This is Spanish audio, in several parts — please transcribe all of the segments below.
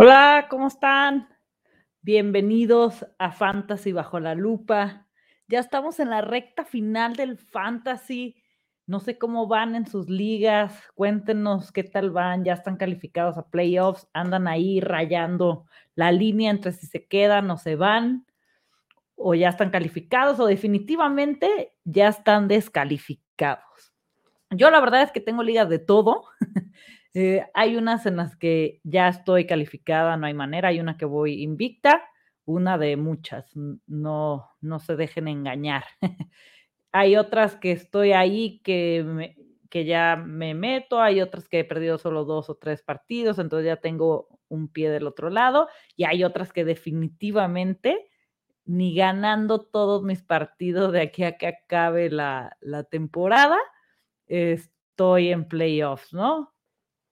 Hola, ¿cómo están? Bienvenidos a Fantasy Bajo la Lupa. Ya estamos en la recta final del Fantasy. No sé cómo van en sus ligas. Cuéntenos qué tal van. Ya están calificados a playoffs. Andan ahí rayando la línea entre si se quedan o se van. O ya están calificados o definitivamente ya están descalificados. Yo la verdad es que tengo ligas de todo. Eh, hay unas en las que ya estoy calificada, no hay manera. Hay una que voy invicta, una de muchas. No, no se dejen engañar. hay otras que estoy ahí que, que ya me meto, hay otras que he perdido solo dos o tres partidos, entonces ya tengo un pie del otro lado, y hay otras que definitivamente ni ganando todos mis partidos de aquí a que acabe la, la temporada, estoy en playoffs, ¿no?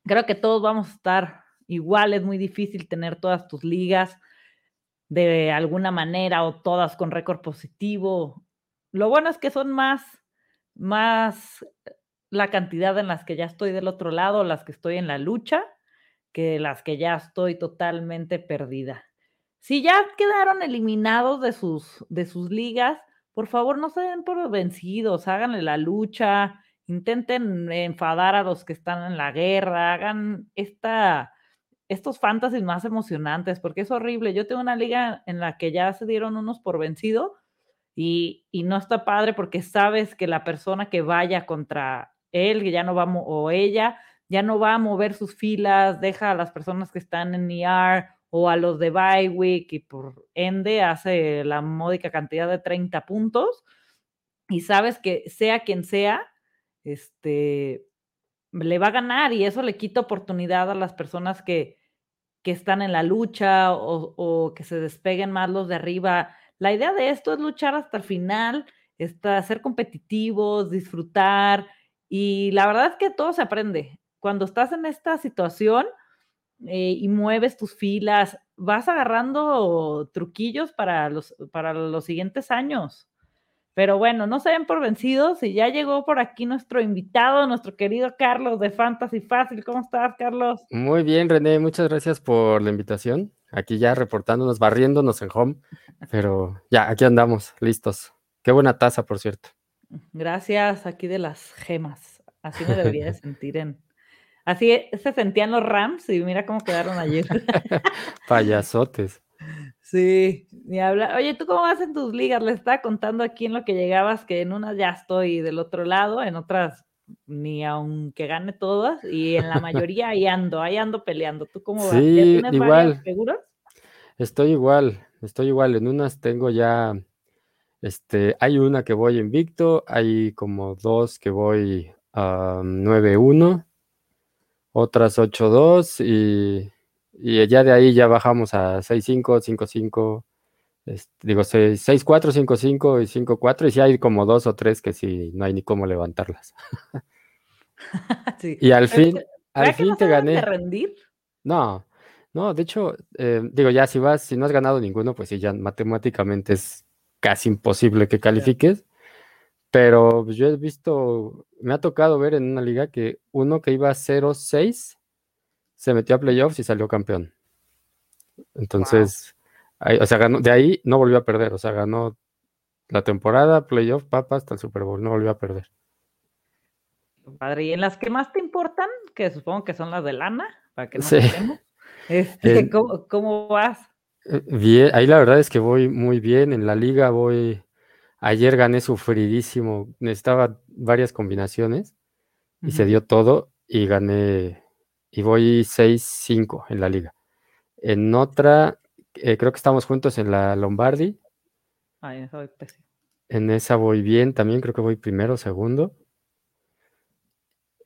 Creo que todos vamos a estar igual, es muy difícil tener todas tus ligas de alguna manera o todas con récord positivo. Lo bueno es que son más, más la cantidad en las que ya estoy del otro lado, las que estoy en la lucha, que las que ya estoy totalmente perdida. Si ya quedaron eliminados de sus, de sus ligas, por favor no se den por vencidos, háganle la lucha, intenten enfadar a los que están en la guerra, hagan esta, estos fantasies más emocionantes, porque es horrible. Yo tengo una liga en la que ya se dieron unos por vencido y, y no está padre porque sabes que la persona que vaya contra él, que ya no va o ella, ya no va a mover sus filas, deja a las personas que están en ER o a los de Bywick y por ende hace la módica cantidad de 30 puntos y sabes que sea quien sea, este, le va a ganar y eso le quita oportunidad a las personas que, que están en la lucha o, que se despeguen más los de arriba. La idea de esto es luchar hasta el final, está, ser competitivos, disfrutar y la verdad es que todo se aprende. Cuando estás en esta situación eh, y mueves tus filas, vas agarrando truquillos para los, para los siguientes años. Pero bueno, no se ven por vencidos y ya llegó por aquí nuestro invitado, nuestro querido Carlos de Fantasy Fácil. ¿Cómo estás, Carlos? Muy bien, René, muchas gracias por la invitación. Aquí ya reportándonos, barriéndonos en home, pero ya, aquí andamos, listos. Qué buena taza, por cierto. Gracias, aquí de las gemas. Así me debería de sentir en... Así se sentían los Rams y mira cómo quedaron ayer. Payasotes. Sí, ni habla. Oye, ¿tú cómo vas en tus ligas? Le estaba contando aquí en lo que llegabas que en unas ya estoy del otro lado, en otras ni aunque gane todas, y en la mayoría ahí ando, ahí ando peleando. ¿Tú cómo vas? ¿Ya tienes igual. seguros? Estoy igual, estoy igual. En unas tengo ya, este, hay una que voy invicto, hay como dos que voy a 9-1, otras 8-2 y y ya de ahí ya bajamos a 6-5, 5-5, digo 6-4, 5-5 y 5-4. Y si hay como dos o tres que sí, no hay ni cómo levantarlas. Y al fin, al fin te gané. rendir? No, no, de hecho, eh, digo, ya si vas, si no has ganado ninguno, pues sí, ya matemáticamente es casi imposible que califiques. Pero pues, yo he visto, me ha tocado ver en una liga que uno que iba 0-6 se metió a playoffs y salió campeón. Entonces, o sea, ganó, de ahí no volvió a perder, o sea, ganó la temporada, playoff, papa, hasta el Super Bowl, no volvió a perder. Padre, ¿y en las que más te importan? Que supongo que son las de lana, para que no sí. este, ¿cómo, vas? Eh, bien, ahí la verdad es que voy muy bien. En la liga voy. Ayer gané sufridísimo. Necesitaba varias combinaciones y se dio todo y gané y voy 6-5 en la liga. En otra, eh, creo que estamos juntos en la Lombardi. Ah, en esa voy bien también, creo que voy primero, segundo.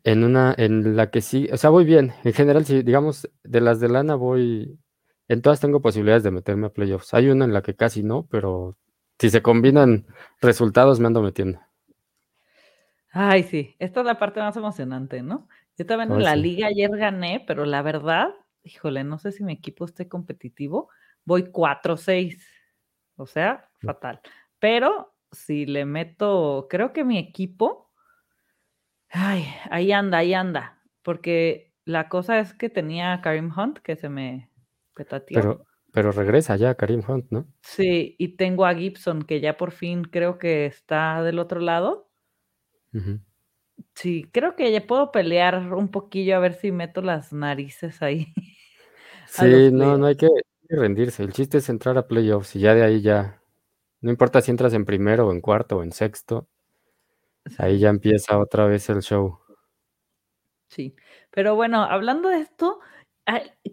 En una, en la que sí, o sea, voy bien. En general, si digamos, de las de lana voy, en todas tengo posibilidades de meterme a playoffs. Hay una en la que casi no, pero si se combinan resultados me ando metiendo. Ay, sí, esta es la parte más emocionante, ¿no? Yo también en la liga ayer gané, pero la verdad, híjole, no sé si mi equipo esté competitivo. Voy 4-6, o sea, mm. fatal. Pero si le meto, creo que mi equipo, ay, ahí anda, ahí anda, porque la cosa es que tenía Karim Hunt que se me, Pero, pero regresa ya Karim Hunt, ¿no? Sí, y tengo a Gibson, que ya por fin creo que está del otro lado. Sí, creo que ya puedo pelear un poquillo a ver si meto las narices ahí. Sí, no, no hay que rendirse. El chiste es entrar a playoffs y ya de ahí ya, no importa si entras en primero o en cuarto o en sexto, ahí ya empieza otra vez el show. Sí, pero bueno, hablando de esto,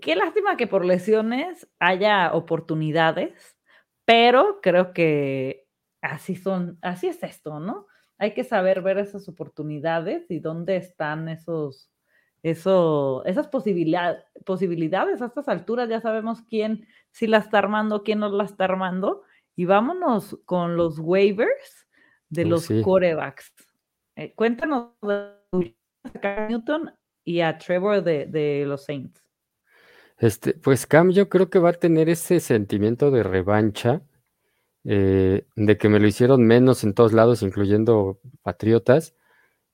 qué lástima que por lesiones haya oportunidades, pero creo que así son, así es esto, ¿no? Hay que saber ver esas oportunidades y dónde están esos, eso, esas posibilidades a estas alturas. Ya sabemos quién sí la está armando, quién no la está armando. Y vámonos con los waivers de los corebacks. Eh, cuéntanos de Newton y a Trevor de, los Saints. Este, pues Cam, yo creo que va a tener ese sentimiento de revancha, eh, de que me lo hicieron menos en todos lados, incluyendo Patriotas,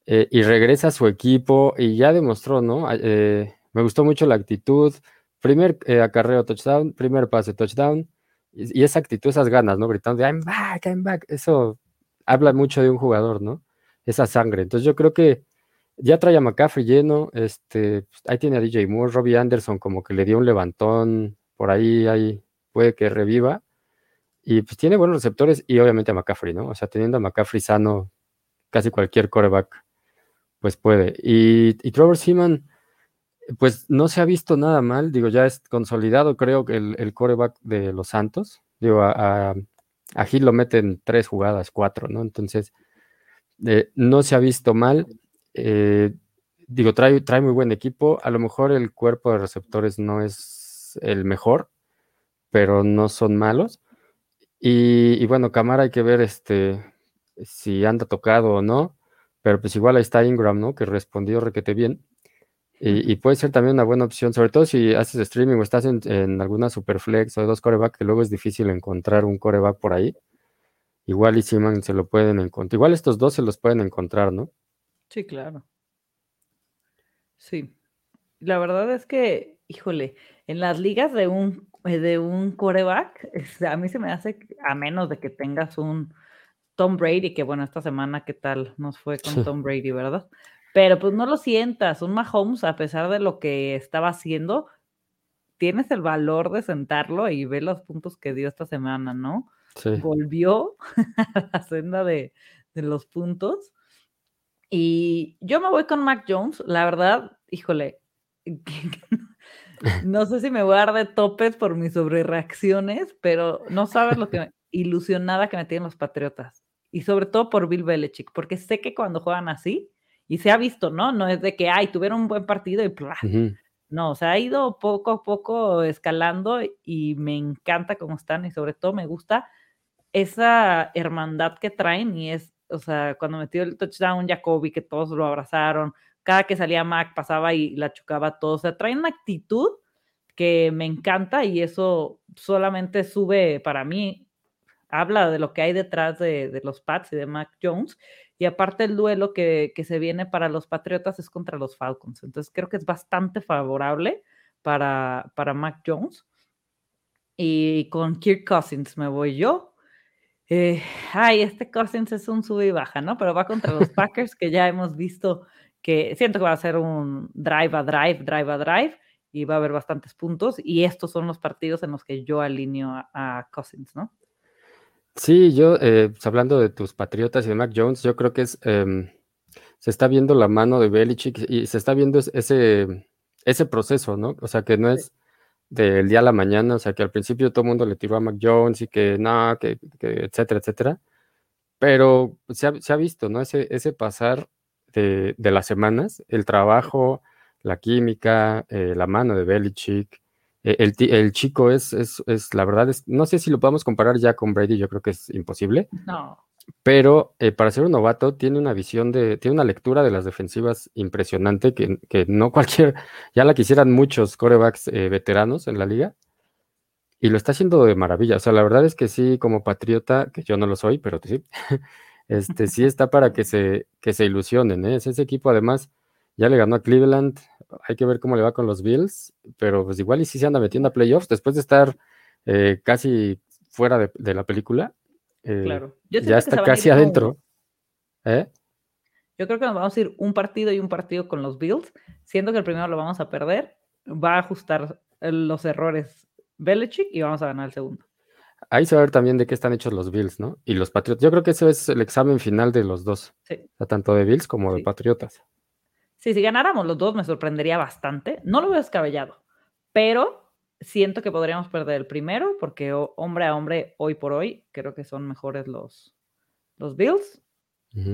eh, y regresa a su equipo y ya demostró, ¿no? Eh, me gustó mucho la actitud, primer acarreo touchdown, primer pase touchdown, y, y, esa actitud, esas ganas, ¿no? Gritando de I'm back, I'm back, eso habla mucho de un jugador, ¿no? Esa sangre. Entonces yo creo que ya trae a McCaffrey lleno, este, pues, ahí tiene a DJ Moore, Robbie Anderson como que le dio un levantón, por ahí, ahí puede que reviva. Y pues tiene buenos receptores y obviamente a McCaffrey, ¿no? O sea, teniendo a McCaffrey sano, casi cualquier coreback, pues puede. Y, y Trevor Seaman, pues no se ha visto nada mal, digo, ya es consolidado, creo que el, coreback de los Santos, digo, a, a, Gil lo meten tres jugadas, cuatro, ¿no? Entonces, eh, no se ha visto mal. Eh, digo, trae, trae muy buen equipo. A lo mejor el cuerpo de receptores no es el mejor, pero no son malos. Y, bueno, Camara hay que ver este, si anda tocado o no, pero pues igual ahí está Ingram, ¿no? Que respondió requete bien. Y, puede ser también una buena opción, sobre todo si haces streaming o estás en, alguna superflex o dos coreback, que luego es difícil encontrar un coreback por ahí. Igual y Simon se lo pueden encontrar. Igual estos dos se los pueden encontrar, ¿no? Sí, claro. Sí. La verdad es que, híjole, en las ligas de un, de un coreback, a mí se me hace, a menos de que tengas un Tom Brady, que bueno, esta semana, ¿qué tal nos fue con Tom Brady, verdad? Pero pues no lo sientas, un Mahomes, a pesar de lo que estaba haciendo, tienes el valor de sentarlo y ver los puntos que dio esta semana, ¿no? Sí. Volvió a la senda de, de los puntos y yo me voy con Mac Jones, la verdad, híjole, no sé si me voy a dar de topes por mis sobrereacciones, pero no sabes lo que ilusionada que me tienen los Patriotas. Y sobre todo por Bill Belichick, porque sé que cuando juegan así, y se ha visto, ¿no? No es de que, ay, tuvieron un buen partido y ¡plá! No, o sea, ha ido poco a poco escalando y me encanta cómo están y sobre todo me gusta esa hermandad que traen y es o sea, cuando metió el touchdown Jacoby, que todos lo abrazaron, cada que salía Mac pasaba y la chocaba todo, o sea, trae una actitud que me encanta y eso solamente sube para mí, habla de lo que hay detrás de, los Pats y de Mac Jones. Y aparte el duelo que, que, se viene para los Patriotas es contra los Falcons. Entonces creo que es bastante favorable para, para Mac Jones. Y con Kirk Cousins me voy yo. Eh, ay, este Cousins es un sube y baja, ¿no? Pero va contra los Packers, que ya hemos visto que siento que va a ser un drive a drive, drive a drive, y va a haber bastantes puntos. Y estos son los partidos en los que yo alineo a, Cousins, ¿no? Sí, yo, eh, pues, hablando de tus Patriotas y de Mac Jones, yo creo que es, em, se está viendo la mano de Belichick y se está viendo ese, ese proceso, ¿no? O sea, que no es del día a la mañana, o sea, que al principio todo el mundo le tiró a Mac Jones y que no, que, etcétera, etcétera. Pero se ha, visto, ¿no? Ese, ese pasar de, las semanas, el trabajo, la química, eh, la mano de Belichick. Eh, el, el, chico es, es, es, la verdad, es, no sé si lo podemos comparar ya con Brady, yo creo que es imposible. No pero eh, para ser un novato tiene una visión de, tiene una lectura de las defensivas impresionante que, no cualquier, ya la quisieran muchos corebacks eh, veteranos en la liga y lo está haciendo de maravilla. O sea, la verdad es que sí, como patriota, que yo no lo soy, pero sí, este sí está para que se, que se ilusionen. ¿eh? Ese equipo además ya le ganó a Cleveland, hay que ver cómo le va con los Bills, pero pues igual y si se anda metiendo a playoffs después de estar eh, casi fuera de, la película. Eh, claro. ya está casi adentro. ¿Eh? Yo creo que nos vamos a ir un partido y un partido con los Bills, siendo que el primero lo vamos a perder, va a ajustar los errores Belichick y vamos a ganar el segundo. Ahí se va a ver también de qué están hechos los Bills, ¿no? Y los Patriotas. Yo creo que ese es el examen final de los dos. Sí. tanto de Bills como de Patriotas. Sí, si ganáramos los dos me sorprendería bastante. No lo veo descabellado, pero siento que podríamos perder el primero porque hombre a hombre, hoy por hoy, creo que son mejores los, los Bills.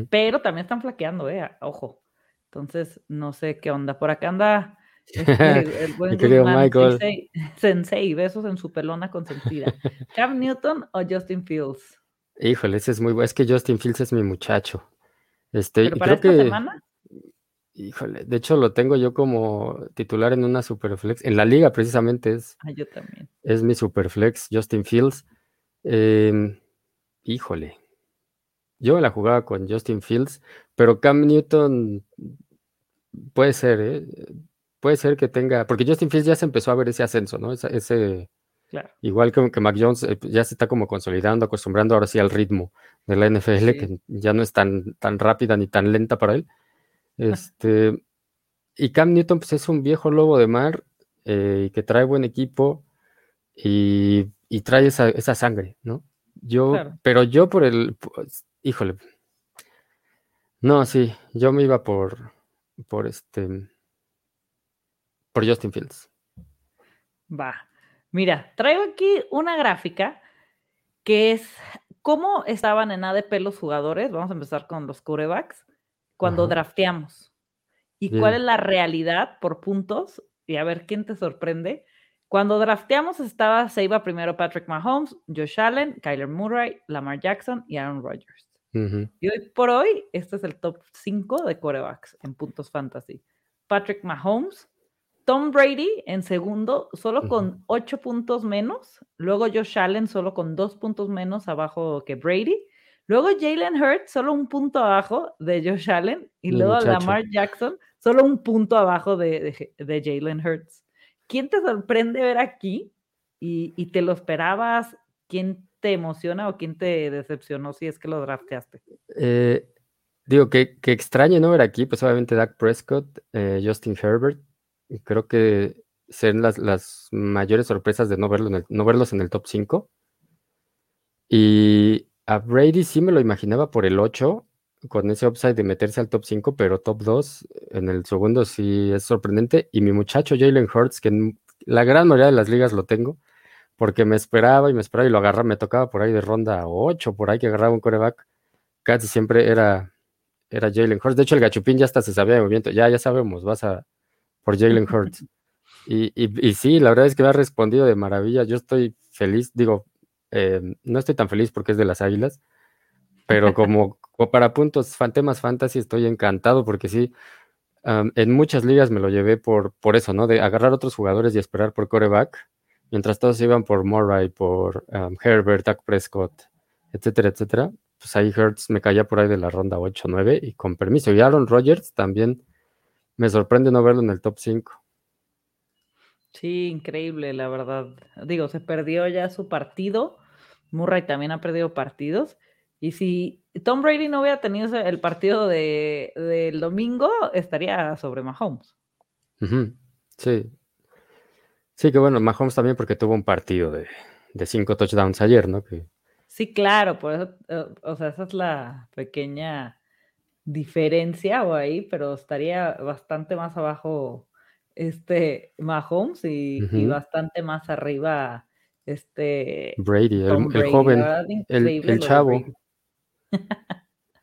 Pero también están flaqueando, eh, ojo. Entonces, no sé qué onda. Por acá anda este, el buen Michael. Sensei, besos en su pelona consentida. ¿Cam Newton o Justin Fields? Híjole, ese es muy bueno. Es que Justin Fields es mi muchacho. Este, ¿Pero para esta semana? Híjole, de hecho lo tengo yo como titular en una Superflex. En la liga precisamente es. Ah, yo también. Es mi Superflex, Justin Fields. Em, híjole. Yo la jugaba con Justin Fields, pero Cam Newton puede ser, ¿eh? puede ser que tenga, porque Justin Fields ya se empezó a ver ese ascenso, ¿no? Ese, igual que, que Mac Jones eh, ya se está como consolidando, acostumbrando ahora sí al ritmo de la NFL, que ya no es tan, tan rápida ni tan lenta para él. Este, y Cam Newton, pues es un viejo lobo de mar eh, que trae buen equipo y, trae esa, esa, sangre, ¿no? Yo, pero yo por el, pues, híjole, no, sí, yo me iba por, por este, por Justin Fields. Va. Mira, traigo aquí una gráfica que es cómo estaban en ADP los jugadores. Vamos a empezar con los corebacks cuando drafteamos. Y cuál es la realidad por puntos. Y a ver quién te sorprende. Cuando drafteamos estaba, se iba primero Patrick Mahomes, Josh Allen, Kyler Murray, Lamar Jackson y Aaron Rodgers. Y hoy por hoy, este es el top 5 de corebacks en puntos fantasy. Patrick Mahomes, Tom Brady en segundo, solo con ocho puntos menos. Luego Josh Allen solo con dos puntos menos abajo que Brady. Luego Jalen Hurts, solo un punto abajo de Josh Allen. Y luego Lamar Jackson, solo un punto abajo de, de, Jalen Hurts. ¿Quién te sorprende ver aquí? Y, te lo esperabas? ¿Quién te emociona o quién te decepcionó si es que lo drafteaste? Eh, digo, que, que extrañe no ver aquí, pues obviamente Dak Prescott, eh, Justin Herbert, creo que serán las, mayores sorpresas de no, verlo en el, no verlos en el top 5. Y a Brady sí me lo imaginaba por el 8, con ese upside de meterse al top 5, pero top 2 en el segundo sí es sorprendente. Y mi muchacho Jalen Hurts, que en la gran mayoría de las ligas lo tengo, porque me esperaba y me esperaba y lo agarraba, me tocaba por ahí de ronda 8, por ahí que agarraba un coreback. Casi siempre era, era Jalen Hurts. De hecho, el gachupín ya hasta se sabía de movimiento. Ya, ya sabemos, vas a, por Jalen Hurts. Y, y, sí, la verdad es que me ha respondido de maravilla. Yo estoy feliz, digo, eh, no estoy tan feliz porque es de las águilas, pero como, para puntos, temas fantasy, estoy encantado porque sí, en muchas ligas me lo llevé por, por eso, ¿no? De agarrar otros jugadores y esperar por coreback, mientras todos iban por Murray, por Herbert, Dak Prescott, etcétera, etcétera. Pues ahí Hurts me caía por ahí de la ronda 8, 9 y con permiso. Y Aaron Rodgers también me sorprende no verlo en el top 5. Sí, increíble, la verdad. Digo, se perdió ya su partido. Murray también ha perdido partidos. Y si Tom Brady no hubiera tenido el partido de, del domingo, estaría sobre Mahomes. Sí. Sí, que bueno, Mahomes también porque tuvo un partido de, de cinco touchdowns ayer, ¿no? Sí, claro, por eso, eh, o sea, esa es la pequeña diferencia o ahí, pero estaría bastante más abajo este Mahomes y, bastante más arriba este Brady, el, joven, el, chavo.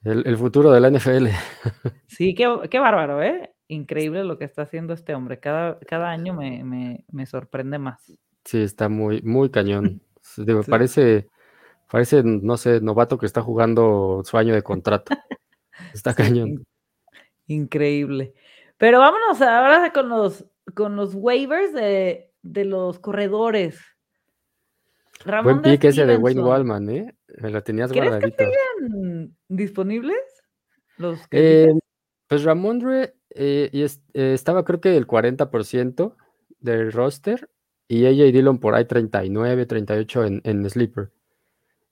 el, futuro de la NFL. sí, qué, bárbaro, ¿eh? Increíble lo que está haciendo este hombre. Cada, cada año me, sorprende más. Sí, está muy, muy cañón. Parece, parece, no sé, novato que está jugando su año de contrato. Está cañón. Increíble. Pero vámonos ahora con los, con los waivers de, los corredores. Ramón Buen pick ese de Wayne Wallman, ¿eh? Me lo tenías ¿Crees guardadito. que siguen disponibles? Los eh, pues Ramondre eh, y estaba creo que el 40% del roster y AJ Dillon por ahí 39, 38 en, en Sleeper.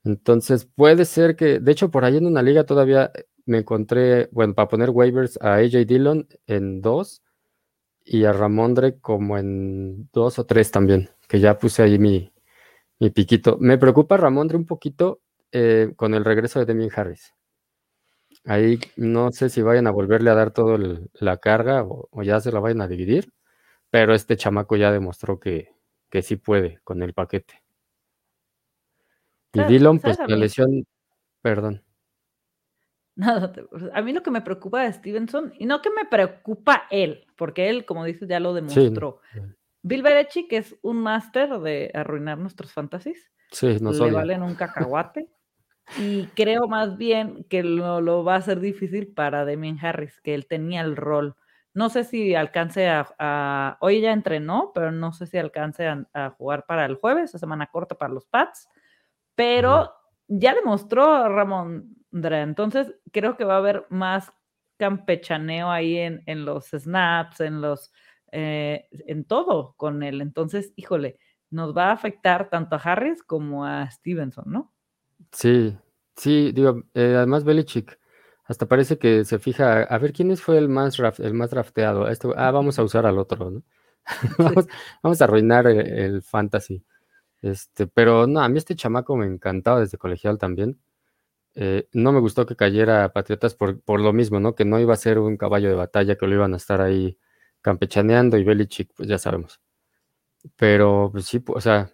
Entonces puede ser que, de hecho, por ahí en una liga todavía me encontré, bueno, para poner waivers a AJ Dillon en dos y a Ramondre como en dos o tres también, que ya puse ahí mi, mi piquito. Me preocupa Ramondre un poquito eh, con el regreso de Demian Harris. Ahí no sé si vayan a volverle a dar toda la carga o, ya se la vayan a dividir, pero este chamaco ya demostró que, que sí puede con el paquete. Y Dillon, pues la lesión, perdón. Nada, a mí lo que me preocupa de Stevenson, y no que me preocupa él, porque él, como dices, ya lo demostró. Bill Belichick es un máster de arruinar nuestros fantasies. Sí, Le valen un cacahuate. y creo más bien que lo, lo, va a ser difícil para Demian Harris, que él tenía el rol. No sé si alcance a, hoy ya entrenó, pero no sé si alcance a, jugar para el jueves, esa semana corta para los Pats. Pero ya demostró Ramón entonces, creo que va a haber más campechaneo ahí en, en los snaps, en los, eh, en todo con él. Entonces, híjole, nos va a afectar tanto a Harris como a Stevenson, ¿no? Sí, sí, digo, eh, además Belichick hasta parece que se fija a ver quién fue el más el más drafteado. Esto, ah, vamos a usar al otro, ¿no? vamos, a arruinar el, el, fantasy. Este, pero no, a mí este chamaco me encantaba desde colegial también. Eh, no me gustó que cayera Patriotas por, por, lo mismo, ¿no? Que no iba a ser un caballo de batalla, que lo iban a estar ahí campechaneando y Belichick, pues ya sabemos. Pero pues sí, o sea,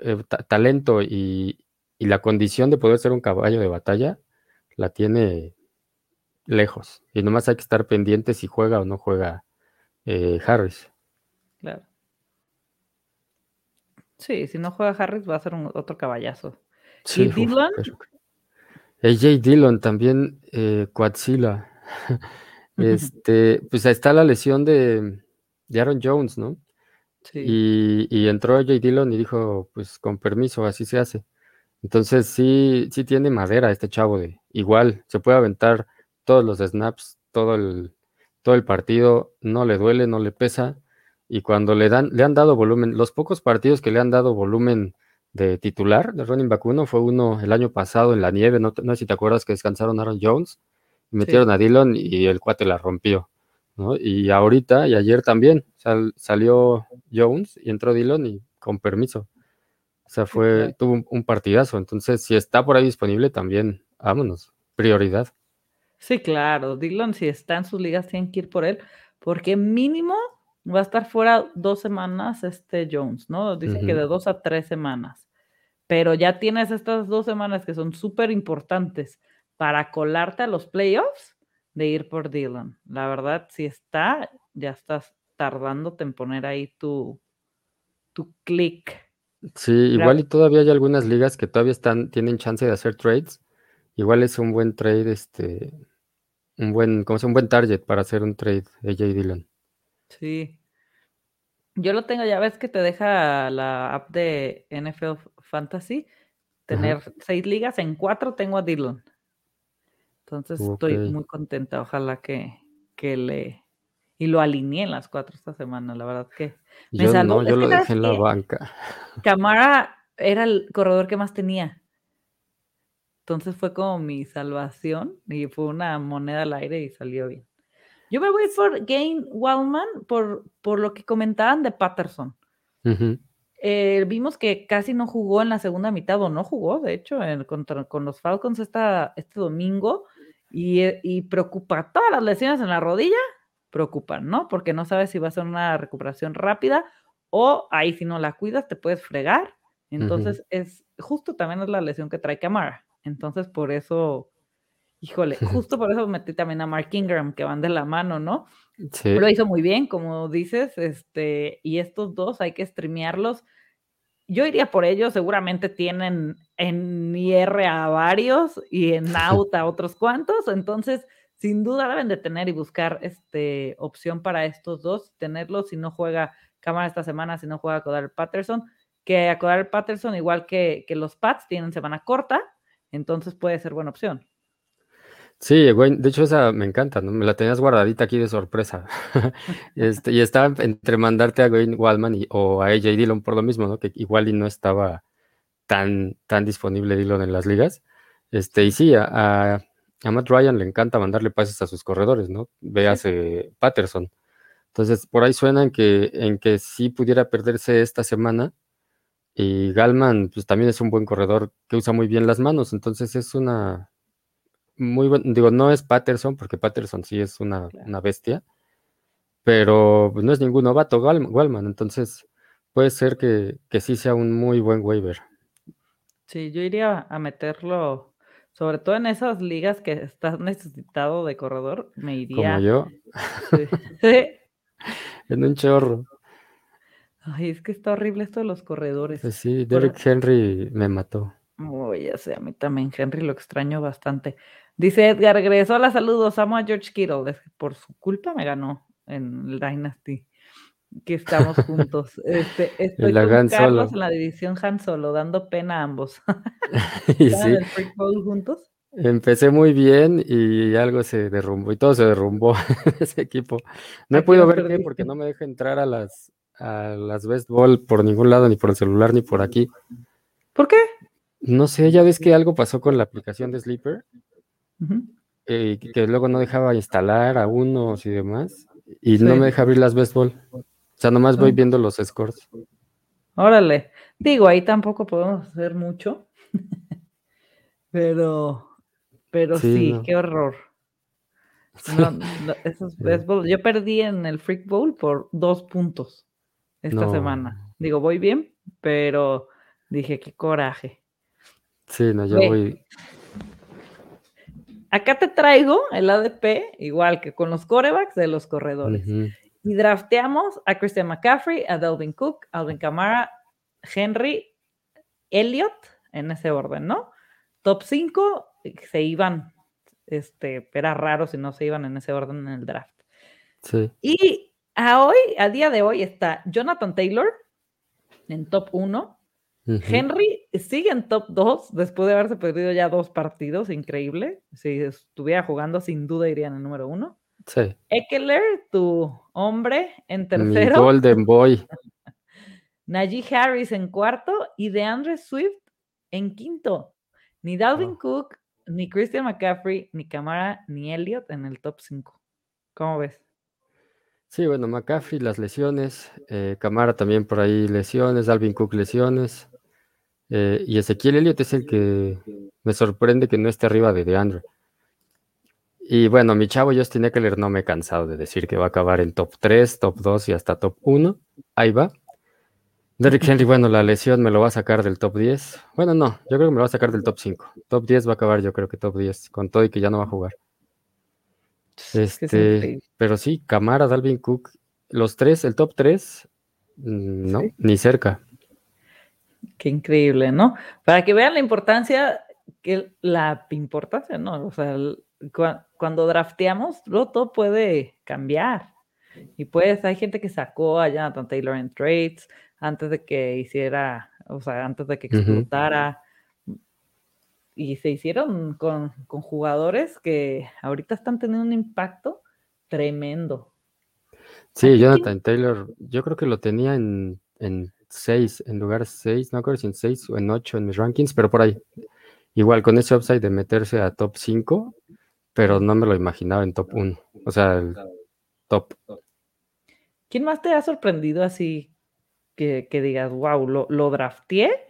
eh, talento y, y, la condición de poder ser un caballo de batalla la tiene lejos. Y nomás hay que estar pendiente si juega o no juega eh, Harris. Claro. Sí, si no juega Harris va a ser un, otro caballazo. Sí, y Dylan, AJ Dillon también, eh, este, pues ahí está la lesión de, Aaron Jones, ¿no? Sí. Y, entró AJ Dillon y dijo, pues con permiso, así se hace. Entonces sí, sí tiene madera este chavo de igual, se puede aventar todos los snaps, todo el, todo el partido, no le duele, no le pesa. Y cuando le dan, le han dado volumen, los pocos partidos que le han dado volumen de titular de running back uno fue uno el año pasado en la nieve, no, sé si te acuerdas que descansaron Aaron Jones, metieron a Dillon y el cuate la rompió, ¿no? Y ahorita y ayer también salió Jones y entró Dillon y con permiso. O sea, fue, tuvo un, partidazo. Entonces, si está por ahí disponible, también, vámonos, prioridad. Sí, claro. Dillon, si está en sus ligas, tienen que ir por él, porque mínimo va a estar fuera dos semanas este Jones, ¿no? Dice que de dos a tres semanas pero ya tienes estas dos semanas que son súper importantes para colarte a los playoffs de ir por Dylan. La verdad, si está, ya estás tardándote en poner ahí tu, tu click. Sí, igual y todavía hay algunas ligas que todavía están, tienen chance de hacer trades. Igual es un buen trade, este, un buen, como un buen target para hacer un trade AJ Dylan. Sí. Yo lo tengo, ya ves que te deja la app de NFL Fantasy tener seis ligas, en cuatro tengo a Dylan. Entonces estoy muy contenta, ojalá que, que le... Y lo alineé en las cuatro esta semana, la verdad que me yo No, yo lo dejé en la banca. Camara era el corredor que más tenía. Entonces fue como mi salvación y fue una moneda al aire y salió bien. Yo me voy por Gain Wildman por, por lo que comentaban de Patterson. Eh, vimos que casi no jugó en la segunda mitad, o no jugó, de hecho, con los Falcons esta, este domingo, y, eh, y, preocupa. Todas las lesiones en la rodilla preocupan, ¿no? Porque no sabes si va a ser una recuperación rápida o ahí si no la cuidas te puedes fregar. Entonces, es justo también es la lesión que trae Camara. Entonces, por eso, híjole, justo por eso metí también a Mark Ingram, que van de la mano, ¿no? Lo hizo muy bien, como dices, este, y estos dos hay que streamearlos. Yo iría por ellos, seguramente tienen en IR a varios y en out a otros cuantos, entonces sin duda deben de tener y buscar este, opción para estos dos, tenerlos si no juega Cámara esta semana, si no juega Codar Patterson, que a Codar Patterson, igual que, que los Pats, tienen semana corta, entonces puede ser buena opción. Sí, de hecho esa me encanta, ¿no? Me la tenías guardadita aquí de sorpresa. este, y estaba entre mandarte a Wayne Waldman o a AJ Dillon por lo mismo, ¿no? Que igual y no estaba tan, tan disponible Dillon en las ligas. Este, y sí, a, a, Matt Ryan le encanta mandarle pases a sus corredores, ¿no? Véase Patterson. Entonces, por ahí suena en que, en que sí pudiera perderse esta semana. Y Galman, pues también es un buen corredor que usa muy bien las manos. Entonces es una, muy bueno, digo, no es Patterson, porque Patterson sí es una, bestia, pero pues, no es ningún novato Wallman, entonces puede ser que, sí sea un muy buen waiver. Sí, yo iría a meterlo, sobre todo en esas ligas que estás necesitado de corredor, me iría. Como yo. en un chorro. Ay, es que está horrible esto de los corredores. Pues sí, Derrick Henry me mató. Oh, ya sé, a mí también Henry lo extraño bastante. Dice Edgar, regresó a la saludos, amo a George Kittle. Por su culpa me ganó en el Dynasty. Que estamos juntos. Este, estoy con Carlos en la división Han Solo, dando pena a ambos. y sí. juntos? Empecé muy bien y algo se derrumbó y todo se derrumbó en ese equipo. No he podido ver qué porque no me deja entrar a las a las best ball por ningún lado, ni por el celular, ni por aquí. ¿Por qué? No sé, ya ves que algo pasó con la aplicación de Sleeper eh, que luego no dejaba instalar a unos y demás, y no me deja abrir las best ball. O sea, nomás voy ah. viendo los scores. Órale. Digo, ahí tampoco podemos hacer mucho. pero, pero sí, qué horror. Yo perdí en el Freak Bowl por dos puntos esta semana. Digo, voy bien, pero dije, qué coraje. Sí, no, yo voy Acá te traigo el ADP, igual que con los corebacks de los corredores. Y drafteamos a Christian McCaffrey, a Delvin Cook, Alvin Kamara, Henry, Elliott, en ese orden, ¿no? Top 5 se iban, este, era raro si no se iban en ese orden en el draft. Sí. Y a hoy, a día de hoy, está Jonathan Taylor en top 1, Henry sigue en top 2 después de haberse perdido ya dos partidos, increíble. Si estuviera jugando, sin duda iría en el número uno. Sí. Eckler, tu hombre, en tercero. Golden Boy. Najee Harris en cuarto y DeAndre Swift en quinto. Ni Dalvin oh. Cook, ni Christian McCaffrey, ni Camara, ni Elliott en el top 5. ¿Cómo ves? Sí, bueno, McCaffrey, las lesiones, eh, Camara también por ahí lesiones, Dalvin Cook lesiones. Eh, y Ezequiel Elliott es el que me sorprende que no esté arriba de DeAndre. Y bueno, mi chavo Justin Eckler no me he cansado de decir que va a acabar en top 3, top 2 y hasta top 1. Ahí va. Derrick Henry, bueno, la lesión me lo va a sacar del top 10. Bueno, no, yo creo que me lo va a sacar del top 5. Top 10 va a acabar, yo creo que top 10, con todo y que ya no va a jugar. Este, pero sí, Camara, Dalvin Cook, los tres, el top 3, mm, no, ni cerca. Qué increíble, ¿no? Para que vean la importancia, que la importancia, ¿no? O sea, cuando drafteamos, todo puede cambiar. Y pues hay gente que sacó a Jonathan Taylor en trades antes de que hiciera, o sea, antes de que explotara. Y se hicieron con, jugadores que ahorita están teniendo un impacto tremendo. Sí, Jonathan Taylor, yo creo que lo tenía en 6, en lugar 6, no acuerdo si en 6 o en 8 en mis rankings, pero por ahí. Igual con ese upside de meterse a top 5, pero no me lo imaginaba en top 1. O sea, el top. ¿Quién más te ha sorprendido así que, digas, wow, lo, lo drafteé?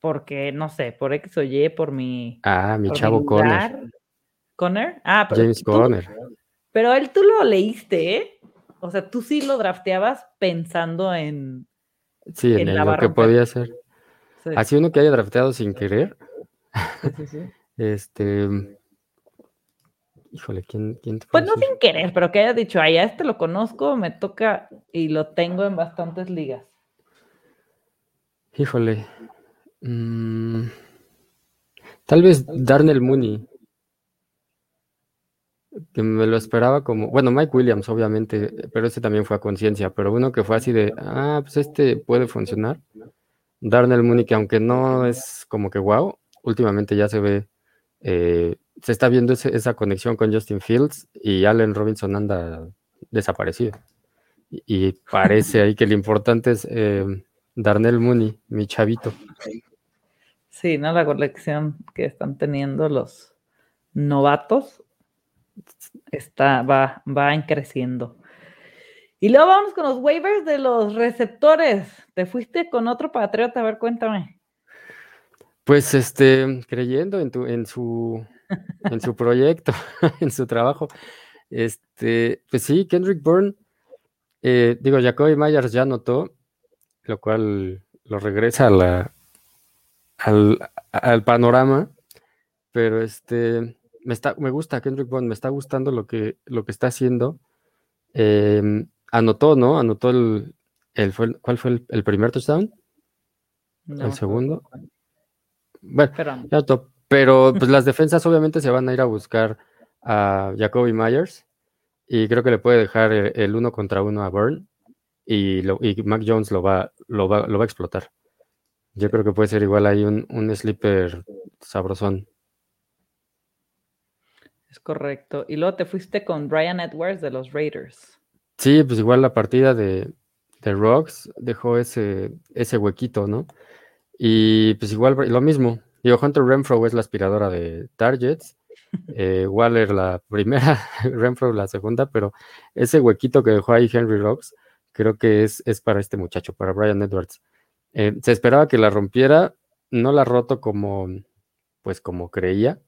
Porque, no sé, por X o Y, por mi. Ah, mi chavo Conner. ¿Conner? Ah, pero. James Conner. Pero él tú lo leíste, ¿eh? O sea, tú sí lo drafteabas pensando en, Sí, en, lo que podía ser. Así uno que haya drafteado sin querer. este. Híjole, ¿quién, quién Pues no sin querer, pero que haya dicho, ay, a este lo conozco, me toca y lo tengo en bastantes ligas. Híjole. Mm, tal vez Darnell Mooney que me lo esperaba como, bueno, Mike Williams, obviamente, pero ese también fue a conciencia, pero uno que fue así de, ah, pues este puede funcionar. Darnell Mooney, que aunque no es como que wow, últimamente ya se ve eh, se está viendo esa conexión con Justin Fields y Allen Robinson anda desaparecido. Y, parece ahí que lo importante es eh, Darnell Mooney, mi chavito. Sí, ¿no? La colección que están teniendo los novatos está, va, va creciendo. Y luego vamos con los waivers de los receptores. Te fuiste con otro patriota, a ver, cuéntame. Pues este, creyendo en tu, en su, en su proyecto, en su trabajo. Este, pues sí, Kendrick Bourne, eh, digo, Jacoby Myers ya notó, lo cual lo regresa a la, al, panorama, pero este, me, está, me gusta Kendrick Bourne, me está gustando lo que, lo que está haciendo. Em, anotó, ¿no? Anotó el, el ¿cuál fue el, primer touchdown? ¿El segundo? Bueno, pero pues las defensas obviamente se van a ir a buscar a Jacoby Myers y creo que le puede dejar el, uno contra uno a Burn y, lo, y Mac Jones lo va, lo, va, lo va a explotar. Yo creo que puede ser igual ahí un, un sleeper sabrosón. Es correcto. Y luego te fuiste con Brian Edwards de los Raiders. Sí, pues igual la partida de, de Rocks dejó ese, ese huequito, ¿no? Y pues igual lo mismo. Digo, Hunter Renfro es la aspiradora de targets. Eh, Waller la primera, Renfro la segunda, pero ese huequito que dejó ahí Henry Rocks, creo que es, es para este muchacho, para Brian Edwards. Eh, se esperaba que la rompiera, no la roto como, pues como creía,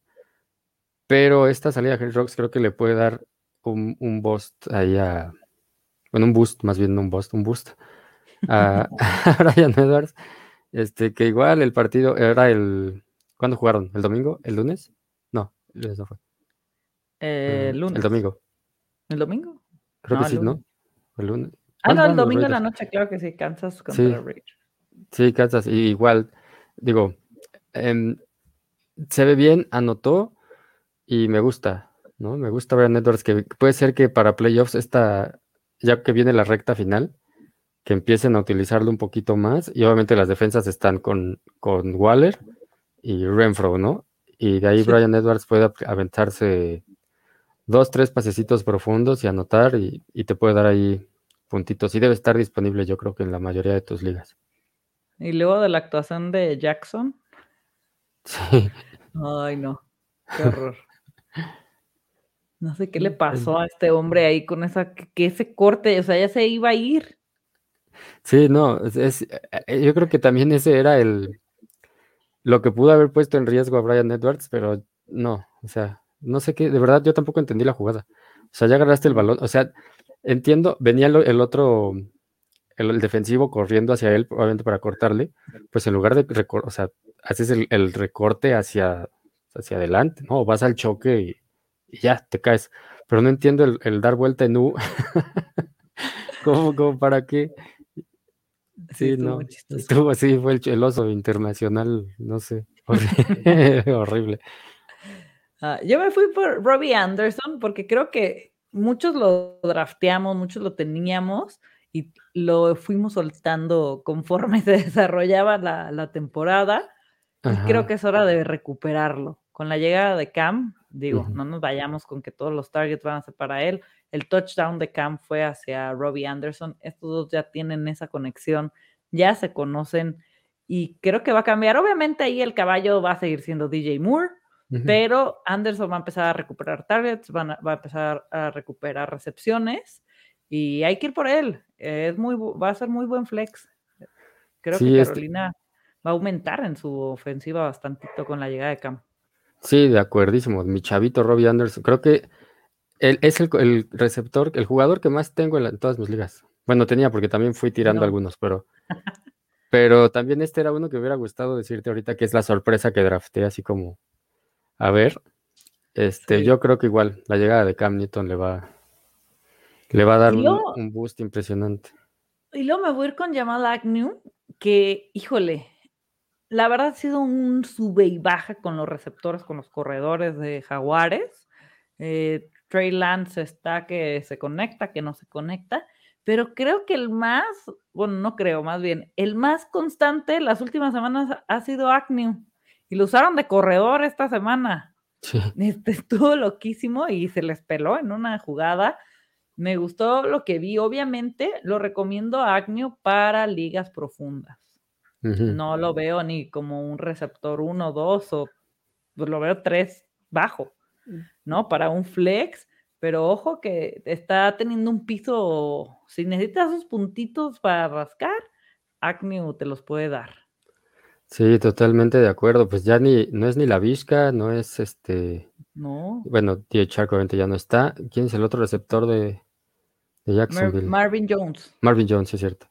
pero esta salida de Henry Rocks creo que le puede dar un, un boost ahí a, bueno, un boost, más bien un boost, un boost a, Brian Edwards. Este, que igual el partido era el. ¿Cuándo jugaron? ¿El domingo? ¿El lunes? No, el lunes no fue. Eh, el lunes. El domingo. ¿El domingo? Creo que sí, ¿no? El lunes. Ah, no, el domingo en la noche, claro que sí, Kansas contra sí. Rage. Sí, Kansas, y igual, digo, em, se ve bien, anotó y me gusta, ¿no? Me gusta Brian Edwards, que puede ser que para playoffs esta ya que viene la recta final, que empiecen a utilizarlo un poquito más. Y obviamente las defensas están con, con Waller y Renfro, ¿no? Y de ahí Brian Edwards puede aventarse dos, tres pasecitos profundos y anotar y, te puede dar ahí puntitos. Y debe estar disponible yo creo que en la mayoría de tus ligas. Y luego de la actuación de Jackson. Sí. Ay, no. Qué horror. No sé qué le pasó a este hombre ahí con esa, que ese corte, o sea, ya se iba a ir. Sí, no, es, eh, yo creo que también ese era el, lo que pudo haber puesto en riesgo a Brian Edwards, pero no, o sea, no sé qué, de verdad yo tampoco entendí la jugada. O sea, ya agarraste el balón, o sea, entiendo, venía el, otro, el, defensivo corriendo hacia él, probablemente para cortarle, pues en lugar de, o sea, haces el, el recorte hacia, hacia adelante, ¿no? Vas al choque y y ya te caes. Pero no entiendo el, dar vuelta en U. ¿Cómo, para qué? Sí, no. Estuvo así, fue el, oso internacional, no sé. Horrible. Ah, yo me fui por Robbie Anderson porque creo que muchos lo drafteamos, muchos lo teníamos y lo fuimos soltando conforme se desarrollaba la, temporada. Y creo que es hora de recuperarlo. Con la llegada de Cam, Digo, no nos vayamos con que todos los targets van a ser para él. El touchdown de Cam fue hacia Robbie Anderson. Estos dos ya tienen esa conexión, ya se conocen y creo que va a cambiar. Obviamente ahí el caballo va a seguir siendo DJ Moore, pero Anderson va a empezar a recuperar targets, va a empezar a recuperar recepciones y hay que ir por él. Es muy, va a ser muy buen flex. Creo que Carolina va a aumentar en su ofensiva bastantito con la llegada de Cam. Sí, de acuerdísimo. Mi chavito Robbie Anderson. Creo que él es el, receptor, el jugador que más tengo en, todas mis ligas. Bueno, tenía porque también fui tirando algunos, pero, pero también este era uno que hubiera gustado decirte ahorita que es la sorpresa que drafté, así como, a ver, este, yo creo que igual la llegada de Cam Newton le va, le va a dar un, boost impresionante. Y luego me voy a ir con Jamal Agnew, que, híjole, la verdad ha sido un sube y baja con los receptores, con los corredores de Jaguares. Eh, Trey Lance está que se conecta, que no se conecta, pero creo que el más, bueno, no creo, más bien, el más constante las últimas semanas ha sido Agnew y lo usaron de corredor esta semana. Este, estuvo loquísimo y se les peló en una jugada. Me gustó lo que vi. Obviamente lo recomiendo a Agnew para ligas profundas. No lo veo ni como un receptor 1, 2 o pues, lo veo 3 bajo, mm. ¿no? Para un flex, pero ojo que está teniendo un piso, si necesitas esos puntitos para rascar, Agnew te los puede dar. Sí, totalmente de acuerdo. Pues ya ni, no es ni la Vizca, no es este. No. Bueno, DHR obviamente ya no está. ¿Quién es el otro receptor de, Jacksonville? Marvin Jones. Marvin Jones, es cierto.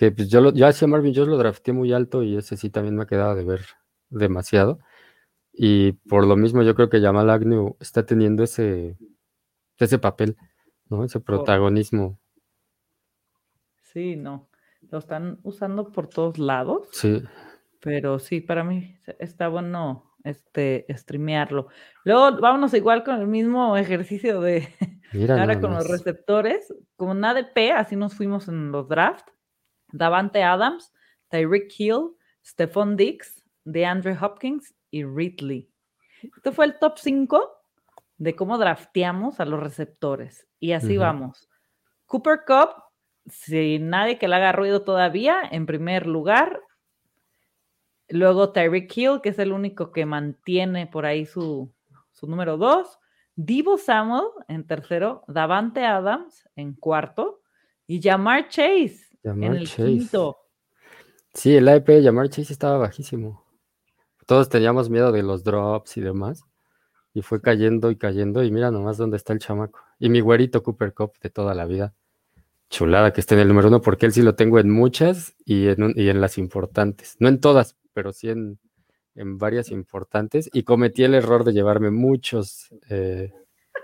Que pues yo, lo, yo hacía Marvin Jones, lo drafté muy alto y ese sí también me ha quedado de ver demasiado. Y por lo mismo yo creo que Jamal Agnew está teniendo ese, ese papel, ¿no? Ese protagonismo. Sí, no. Lo están usando por todos lados. Sí. Pero sí, para mí está bueno este streamearlo. Luego vámonos igual con el mismo ejercicio de ahora con los receptores, con ADP, así nos fuimos en los drafts. Davante Adams, Tyreek Hill, Stephon Dix, DeAndre Hopkins y Ridley. Esto fue el top 5 de cómo drafteamos a los receptores. Y así vamos. Cooper Cup, sin nadie que le haga ruido todavía, en primer lugar. Luego Tyreek Hill, que es el único que mantiene por ahí su, número 2. Divo Samuel en tercero. Davante Adams en cuarto. Y Jamar Chase en el quinto. Sí, el IP de Jamar Chase estaba bajísimo. Todos teníamos miedo de los drops y demás. Y fue cayendo y cayendo. Y mira nomás dónde está el chamaco. Y mi güerito Cooper Cup de toda la vida. Chulada que esté en el número uno, porque él sí lo tengo en muchas y en, y en las importantes. No en todas, pero sí en, varias importantes. Y cometí el error de llevarme muchos eh,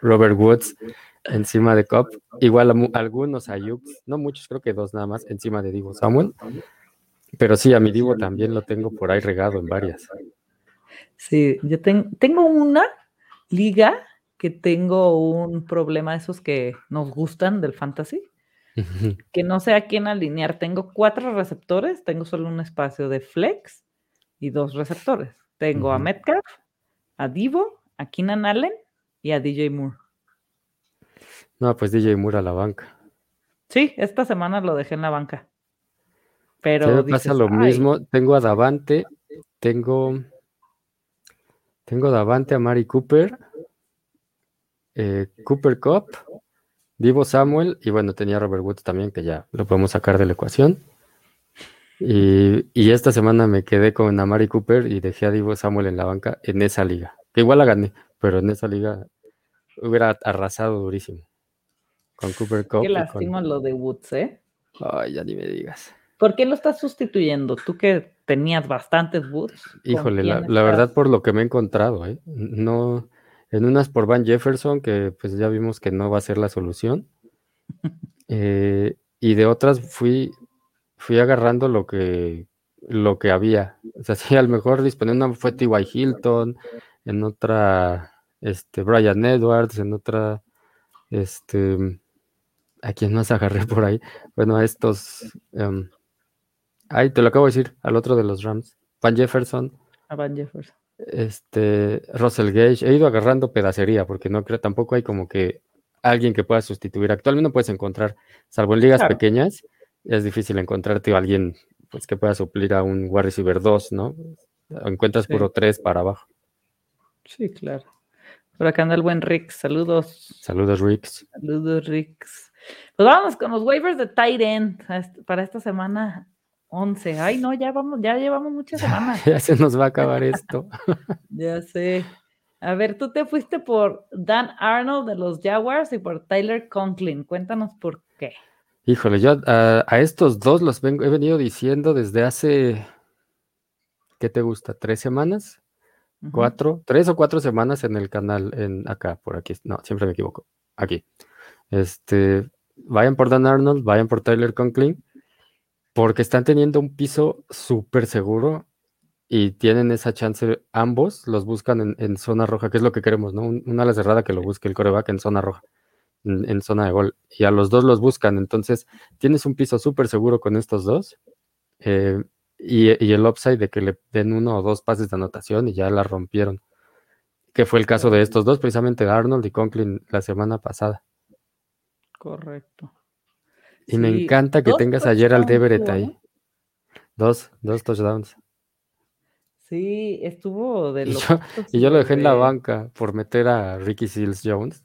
Robert Woods encima de Cup. Igual a, algunos Ayuk, no muchos, creo que dos nada más, encima de Divo Samuel. Pero sí, a mi Divo también lo tengo por ahí regado en varias. Sí, yo tengo una liga que tengo un problema de esos que nos gustan del fantasy, que no sé a quién alinear. Tengo cuatro receptores, tengo solo un espacio de flex y dos receptores. Tengo a Metcalf, a Divo, a Keenan Allen y a DJ Moore. No, pues DJ Moore a la banca. Sí, esta semana lo dejé en la banca. Pero me pasa lo mismo. Tengo a Davante, tengo, tengo Davante a Mari Cooper, eh, Cooper Cup, Divo Samuel y bueno, tenía Robert Woods también, que ya lo podemos sacar de la ecuación. Y, y, esta semana me quedé con Amari Cooper y dejé a Divo Samuel en la banca en esa liga. Que igual la gané, pero en esa liga hubiera arrasado durísimo. Con Cooper Cup. Qué lástima lo de Woods, ¿eh? Ay, ya ni me digas. ¿Por qué lo estás sustituyendo? Tú que tenías bastantes Woods. Híjole, la, verdad por lo que me he encontrado, ¿eh? No, en unas por Van Jefferson, que pues ya vimos que no va a ser la solución. Eh, y de otras fui, fui agarrando lo que, lo que había. O sea, sí, a lo mejor disponiendo una fue T.Y. Hilton, en otra, este, Brian Edwards, en otra, este, ¿a quién más agarré por ahí? Bueno, a estos, um, ay, te lo acabo de decir, al otro de los Rams, Van Jefferson. A Van Jefferson. Este, Russell Gage, he ido agarrando pedacería, porque no creo, tampoco hay como que alguien que pueda sustituir. Actualmente no puedes encontrar, salvo en ligas pequeñas, es difícil encontrarte a alguien pues, que pueda suplir a un wide receiver 2, ¿no? Encuentras puro 3 para abajo. Sí, claro. Por acá anda el buen Rick. Saludos. Saludos, Ricks. Saludos, Ricks. Pues vamos con los waivers de tight end para esta semana 11. Ay, no, ya vamos, ya llevamos muchas semanas. ya se nos va a acabar esto. ya sé. A ver, tú te fuiste por Dan Arnold de los Jaguars y por Tyler Conklin. Cuéntanos por qué. Híjole, yo a, estos dos los vengo, he venido diciendo desde hace, ¿qué te gusta? ¿Tres semanas? ¿Cuatro? Tres o cuatro semanas en el canal, en acá, por aquí. No, siempre me equivoco. Aquí. Este, vayan por Dan Arnold, vayan por Tyler Conklin, porque están teniendo un piso súper seguro y tienen esa chance, ambos los buscan en, zona roja, que es lo que queremos, ¿no? una ala cerrada que lo busque el coreback en zona roja en, zona de gol. Y a los dos los buscan. Entonces, tienes un piso súper seguro con estos dos. Eh, y, el upside de que le den uno o dos pases de anotación y ya la rompieron. Que fue el caso de estos dos, precisamente Arnold y Conklin la semana pasada. Correcto. Y me encanta que tengas ayer al Everett ahí. Dos, dos touchdowns. Sí, estuvo de y yo, y yo lo dejé en la banca por meter a Ricky Seals Jones.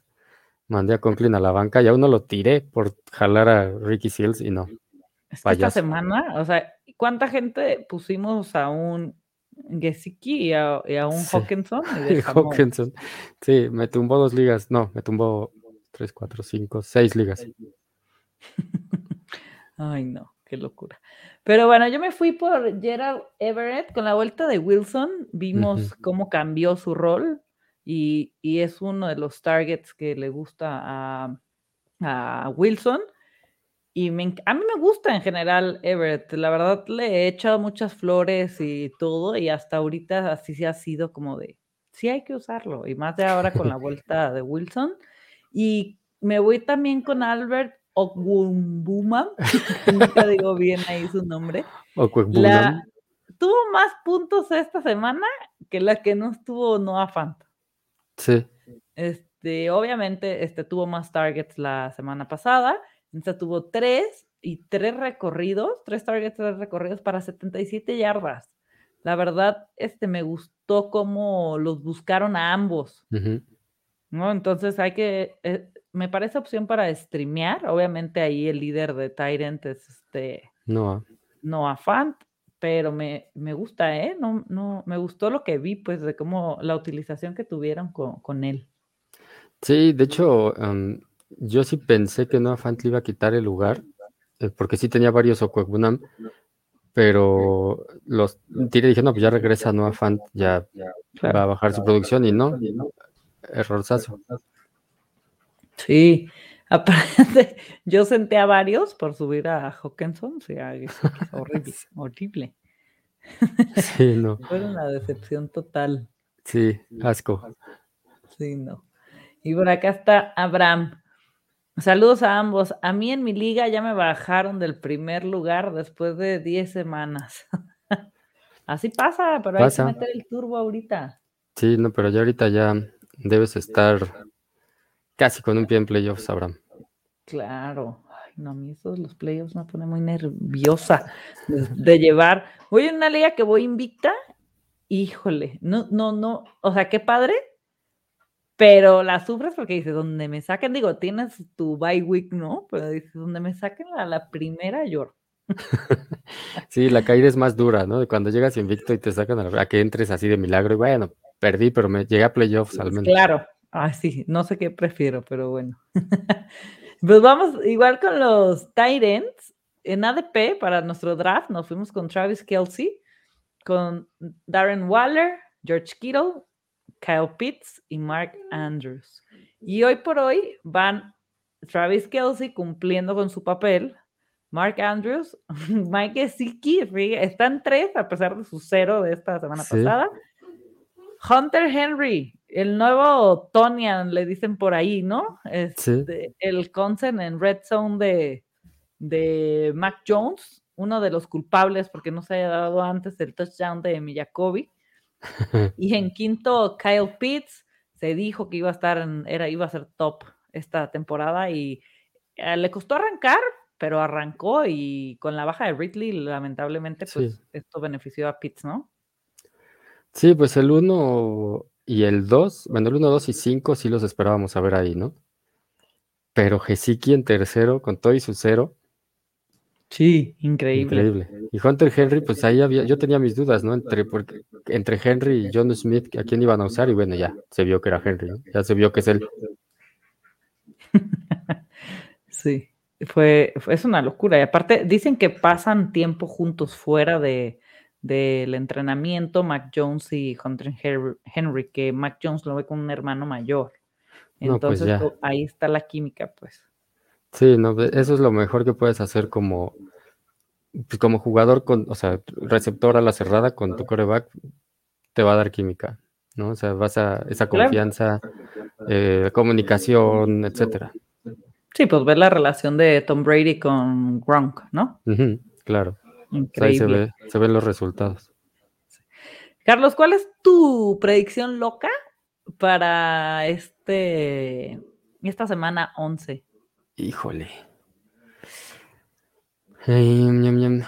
Mandé a Conklin a la banca y aún no lo tiré por jalar a Ricky Seals y no. esta semana, o sea, ¿cuánta gente pusimos a un Gesicki y a, un Hawkinson? Hawkinson. Sí, me tumbó dos ligas. No, me tumbó tres, cuatro, cinco, seis ligas. Ay, no, qué locura. Pero bueno, yo me fui por Gerald Everett. Con la vuelta de Wilson, vimos cómo cambió su rol y, es uno de los targets que le gusta a, Wilson. Y a mí me gusta en general Everett. La verdad, le he echado muchas flores y todo, y hasta ahorita así se ha sido como de, sí hay que usarlo. Y más de ahora con la vuelta de Wilson. Y me voy también con Albert Okwumbuma, nunca digo bien ahí su nombre. La, tuvo más puntos esta semana que la que no estuvo Noah Fant. Sí. Este, obviamente, este tuvo más targets la semana pasada. Esta tuvo tres y tres recorridos, tres targets, tres recorridos para 77 yardas. La verdad, este me gustó cómo los buscaron a ambos. ¿No? Entonces hay que, eh, me parece opción para streamear. Obviamente ahí el líder de Tyrant es este Noah. Noah Fant, pero me, me, gusta, ¿eh? No, no, me gustó lo que vi, pues, de cómo la utilización que tuvieron con, él. Sí, de hecho, yo sí pensé que Noah Fant le iba a quitar el lugar, eh, porque sí tenía varios Okwebunam, pero los tiré dije, no, pues ya regresa Noah Fant, ya va a bajar su producción y no, errorzazo. Sí, aparte, yo senté a varios por subir a Hawkinson, sí, horrible, horrible. Sí, no. Fue una decepción total. Sí, asco. Sí, no. Y por acá está Abraham. Saludos a ambos. A mí en mi liga ya me bajaron del primer lugar después de 10 semanas. Así pasa, pero hay que meter el turbo ahorita. Sí, no, pero ya ahorita ya debes estar casi con un pie en playoffs, Abraham. Claro. Ay, no, a mí esos los playoffs me pone muy nerviosa de, llevar. Voy en una liga que voy invicta. Híjole, no, no, no. O sea, qué padre, pero la sufres porque dices, donde me saquen, digo, tienes tu bye week, ¿no? Pero dices, donde me saquen a la primera, lloro. sí, la caída es más dura, ¿no? Cuando llegas invicto y te sacan a, a, que entres así de milagro y bueno, perdí, pero me llegué a playoffs al menos. Claro, Ah, sí, no sé qué prefiero, pero bueno. pues vamos igual con los Titans. En ADP, para nuestro draft, nos fuimos con Travis Kelsey, con Darren Waller, George Kittle, Kyle Pitts y Mark Andrews. Y hoy por hoy van Travis Kelsey cumpliendo con su papel, Mark Andrews, Mike Siki, están tres a pesar de su cero de esta semana pasada. Hunter Henry, el nuevo Tonian, le dicen por ahí, ¿no? Este, el Consen en Red Zone de, de Mac Jones, uno de los culpables porque no se haya dado antes el touchdown de Miyakobi. y en quinto, Kyle Pitts, se dijo que iba a estar en, era, iba a ser top esta temporada y eh, le costó arrancar, pero arrancó y con la baja de Ridley, lamentablemente, pues esto benefició a Pitts, ¿no? Sí, pues el uno y el 2, bueno, el 1, 2 y 5 sí los esperábamos a ver ahí, ¿no? Pero Gesicki en tercero, con todo y su cero. Sí, increíble. Increíble. Y Hunter Henry, pues ahí había, yo tenía mis dudas, ¿no? Entre, porque, entre Henry y John Smith, ¿a quién iban a usar? Y bueno, ya se vio que era Henry, ¿no? Ya se vio que es él. sí, fue, fue, es una locura. Y aparte, dicen que pasan tiempo juntos fuera de, del entrenamiento, Mac Jones y Hunter Henry, que Mac Jones lo ve como un hermano mayor. Pues Entonces ahí está la química, pues. Sí, no, eso es lo mejor que puedes hacer como, pues, como jugador, con, o sea, receptor a la cerrada con tu coreback, te va a dar química, ¿no? O sea, vas a esa confianza, eh, comunicación, etcétera. Sí, pues ver la relación de Tom Brady con Gronk, ¿no? claro. Ahí se, ve, ven los resultados. Carlos, ¿cuál es tu predicción loca para este esta semana 11. Híjole.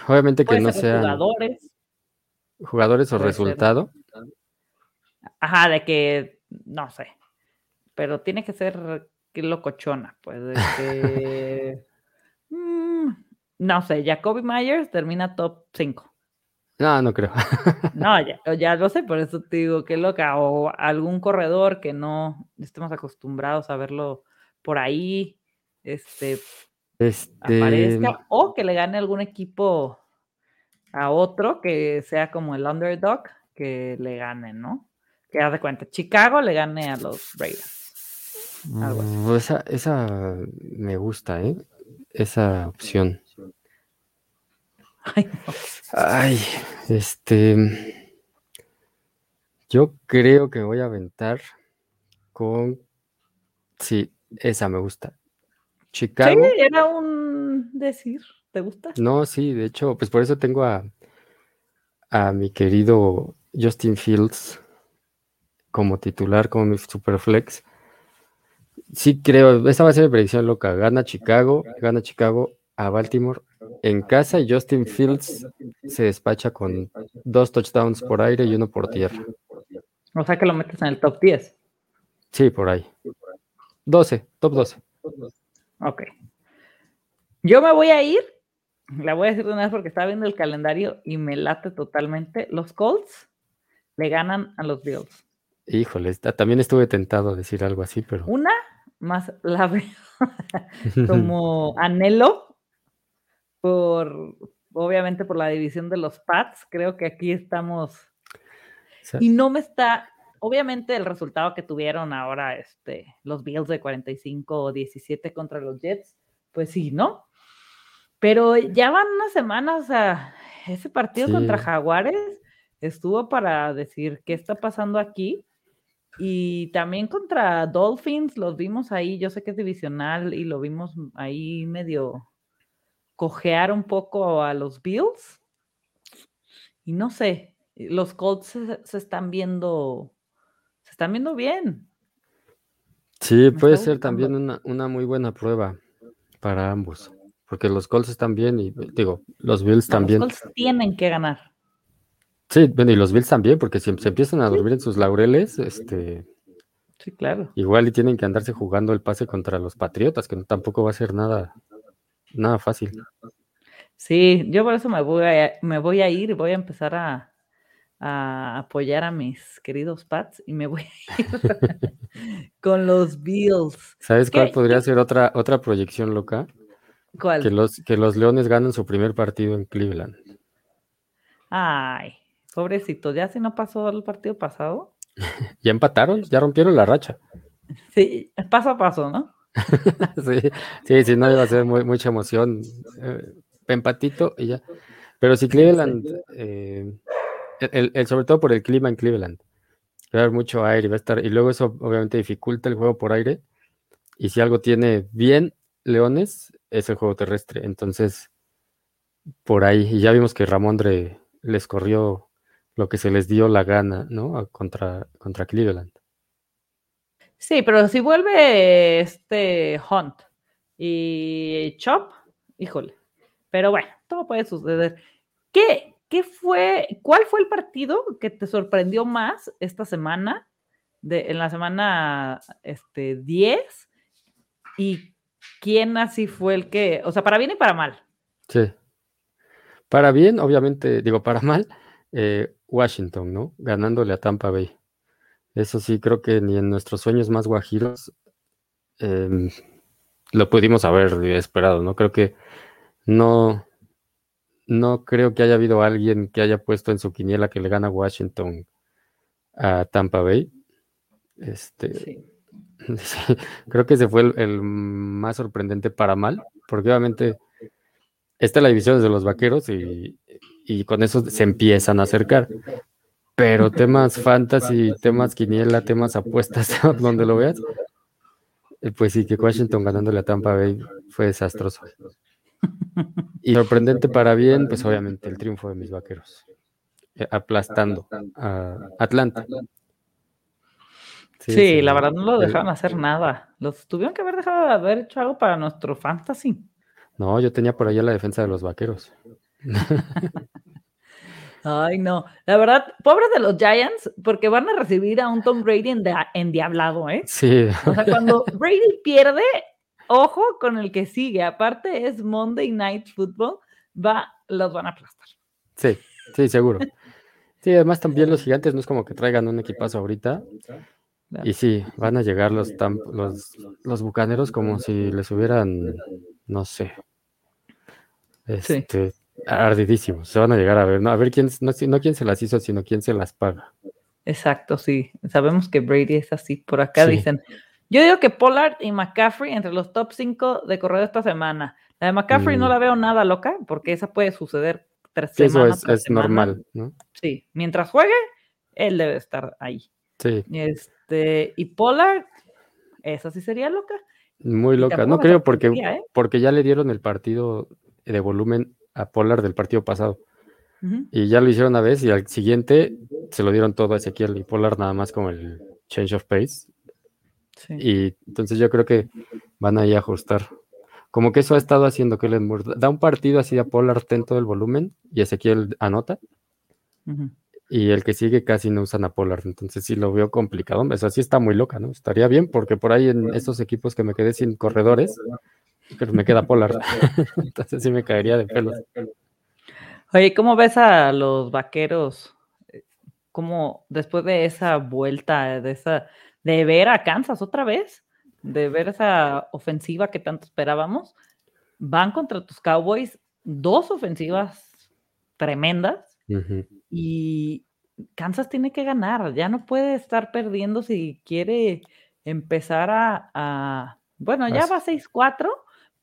Obviamente que no sean jugadores. Jugadores o resultado. Ajá, de que no sé. Pero tiene que ser locochona, pues de que no sé, Jacoby Myers termina top 5. No, no creo. no, ya, ya lo sé, por eso te digo que loca. O algún corredor que no estemos acostumbrados a verlo por ahí, este, este... aparezca, o que le gane algún equipo a otro que sea como el underdog, que le gane, ¿no? Que haz de cuenta, Chicago le gane a los Raiders. Mm, esa, esa me gusta, ¿eh? Esa opción. Ay, este. Yo creo que voy a aventar con. Sí, esa me gusta. Chicago. Sí, era un decir. ¿Te gusta? No, sí, de hecho, pues por eso tengo a, a mi querido Justin Fields como titular, como mi superflex. Sí, creo, esa va a ser mi predicción loca. Gana Chicago, gana Chicago a Baltimore en casa Justin Fields se despacha con dos touchdowns por aire y uno por tierra. O sea que lo metes en el top 10. Sí, por ahí. 12, top 12. Ok. Yo me voy a ir, la voy a decir de una vez porque estaba viendo el calendario y me late totalmente. Los Colts le ganan a los Bills. Híjole, también estuve tentado a decir algo así, pero. Una más la veo como anhelo por, obviamente por la división de los Pats, creo que aquí estamos. Y no me está, obviamente el resultado que tuvieron ahora este, los Bills de 45 o 17 contra los Jets, pues sí, ¿no? Pero ya van unas semanas, a ese partido contra Jaguares estuvo para decir qué está pasando aquí. Y también contra Dolphins los vimos ahí, yo sé que es divisional y lo vimos ahí medio cojear un poco a los Bills. Y no sé, los Colts se, están viendo, se están viendo bien. Sí, puede ser también una, muy buena prueba para ambos, porque los Colts están bien y digo, los Bills también. Los Colts tienen que ganar. Sí, bueno, y los Bills también, porque si se empiezan a dormir en sus laureles, este, sí, claro. Igual y tienen que andarse jugando el pase contra los Patriotas, que tampoco va a ser nada, Nada fácil. Sí, yo por eso me voy a, me voy a ir y voy a empezar a, apoyar a mis queridos Pats y me voy a ir con los Bills. ¿Sabes cuál podría ser otra, otra proyección loca? ¿Cuál? Que los, que los Leones ganen su primer partido en Cleveland. Ay, pobrecito, ¿ya si no pasó el partido pasado? ya empataron, ya rompieron la racha. Sí, paso a paso, ¿no? sí, sí, no iba a ser mucha emoción. Eh, empatito y ya. Pero si Cleveland, eh, el, sobre todo por el clima en Cleveland, va a haber mucho aire, va a estar, y luego eso obviamente dificulta el juego por aire. Y si algo tiene bien Leones, es el juego terrestre. Entonces, por ahí, y ya vimos que Ramondre les corrió lo que se les dio la gana, ¿no? Contra, contra Cleveland. Sí, pero si vuelve este Hunt y Chop, híjole. Pero bueno, todo puede suceder. ¿Qué, qué fue, cuál fue el partido que te sorprendió más esta semana? De, en la semana este, 10 y quién así fue el que, o sea, para bien y para mal. Sí. Para bien, obviamente, digo, para mal, eh, Washington, ¿no? Ganándole a Tampa Bay. Eso sí, creo que ni en nuestros sueños más guajiros em, lo pudimos haber esperado, ¿no? Creo que no, no creo que haya habido alguien que haya puesto en su quiniela que le gana Washington a Tampa Bay. Este, creo que ese fue el, más sorprendente para mal, porque obviamente esta es la división de los vaqueros y, y con eso se empiezan a acercar. Pero temas fantasy, temas quiniela, temas apuestas, donde lo veas, eh, pues sí, que Washington ganándole a Tampa Bay fue desastroso. Y sorprendente para bien, pues obviamente el triunfo de mis vaqueros, eh, aplastando a Atlanta. Sí, la verdad no lo dejaron hacer nada. Los tuvieron que haber dejado de haber hecho algo para nuestro fantasy. No, yo tenía por allá la defensa de los vaqueros. Ay, no. La verdad, pobres de los Giants, porque van a recibir a un Tom Brady endiablado, ¿eh? Sí. O sea, cuando Brady pierde, ojo con el que sigue. Aparte es Monday Night Football, va, los van a aplastar. Sí, sí, seguro. Sí, además también los gigantes no es como que traigan un equipazo ahorita. Y sí, van a llegar los, los, los bucaneros como si les hubieran, no sé, este, ardidísimos. Se van a llegar a ver, ¿no? A ver quién, no, no quién se las hizo, sino quién se las paga. Exacto, sí. Sabemos que Brady es así. Por acá dicen, yo digo que Pollard y McCaffrey entre los top 5 de correo esta semana. La de McCaffrey no mm. la veo nada loca, porque esa puede suceder tres semanas. Eso es, normal, ¿no? Sí, mientras juegue, él debe estar ahí. Sí. Este, y Pollard, esa sí sería loca. Muy loca, no creo porque, ¿eh? porque ya le dieron el partido de volumen a Pollard del partido pasado. Y ya lo hicieron una vez y al siguiente se lo dieron todo a Ezequiel y Pollard nada más como el change of pace. Y entonces yo creo que van a ir a ajustar. Como que eso ha estado haciendo que Moore da un partido así a Pollard ten todo el volumen y Ezequiel anota. Y el que sigue casi no usan a Pollard. Entonces sí lo veo complicado. Eso sí está muy loca, ¿no? Estaría bien porque por ahí en estos equipos que me quedé sin corredores, me queda Pollard. Entonces sí me caería de pelos. Oye, ¿cómo ves a los vaqueros? ¿Cómo después de esa vuelta, de esa, de ver a Kansas otra vez, de ver esa ofensiva que tanto esperábamos, van contra tus Cowboys, dos ofensivas tremendas, y Kansas tiene que ganar, ya no puede estar perdiendo si quiere empezar a, bueno, ya va 6-4,